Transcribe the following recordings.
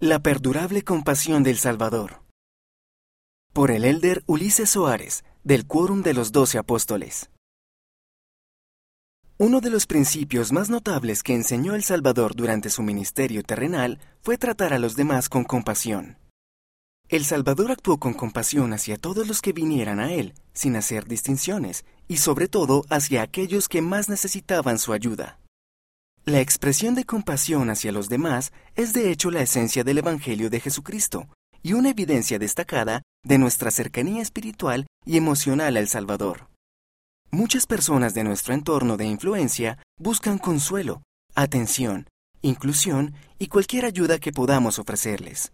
La perdurable compasión del Salvador. Por el elder Ulises Soares, del Quórum de los Doce Apóstoles. Uno de los principios más notables que enseñó el Salvador durante su ministerio terrenal fue tratar a los demás con compasión. El Salvador actuó con compasión hacia todos los que vinieran a Él, sin hacer distinciones, y sobre todo hacia aquellos que más necesitaban su ayuda. La expresión de compasión hacia los demás es de hecho la esencia del Evangelio de Jesucristo y una evidencia destacada de nuestra cercanía espiritual y emocional al Salvador. Muchas personas de nuestro entorno de influencia buscan consuelo, atención, inclusión y cualquier ayuda que podamos ofrecerles.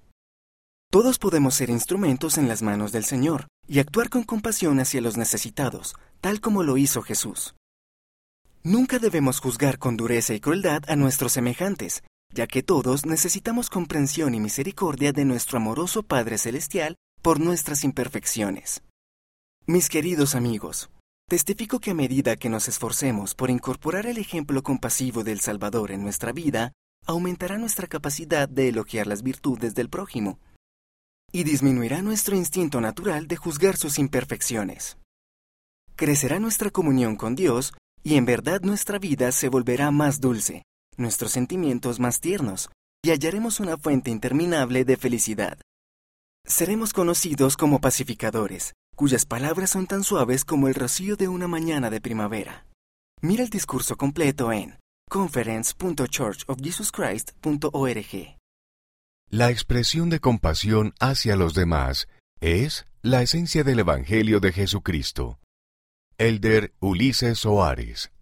Todos podemos ser instrumentos en las manos del Señor y actuar con compasión hacia los necesitados, tal como lo hizo Jesús. Nunca debemos juzgar con dureza y crueldad a nuestros semejantes, ya que todos necesitamos comprensión y misericordia de nuestro amoroso Padre Celestial por nuestras imperfecciones. Mis queridos amigos, testifico que a medida que nos esforcemos por incorporar el ejemplo compasivo del Salvador en nuestra vida, aumentará nuestra capacidad de elogiar las virtudes del prójimo y disminuirá nuestro instinto natural de juzgar sus imperfecciones. Crecerá nuestra comunión con Dios y en verdad nuestra vida se volverá más dulce, nuestros sentimientos más tiernos, y hallaremos una fuente interminable de felicidad. Seremos conocidos como pacificadores, cuyas palabras son tan suaves como el rocío de una mañana de primavera. Mira el discurso completo en conference.churchofjesuschrist.org. La expresión de compasión hacia los demás es la esencia del Evangelio de Jesucristo. Elder Ulises Soares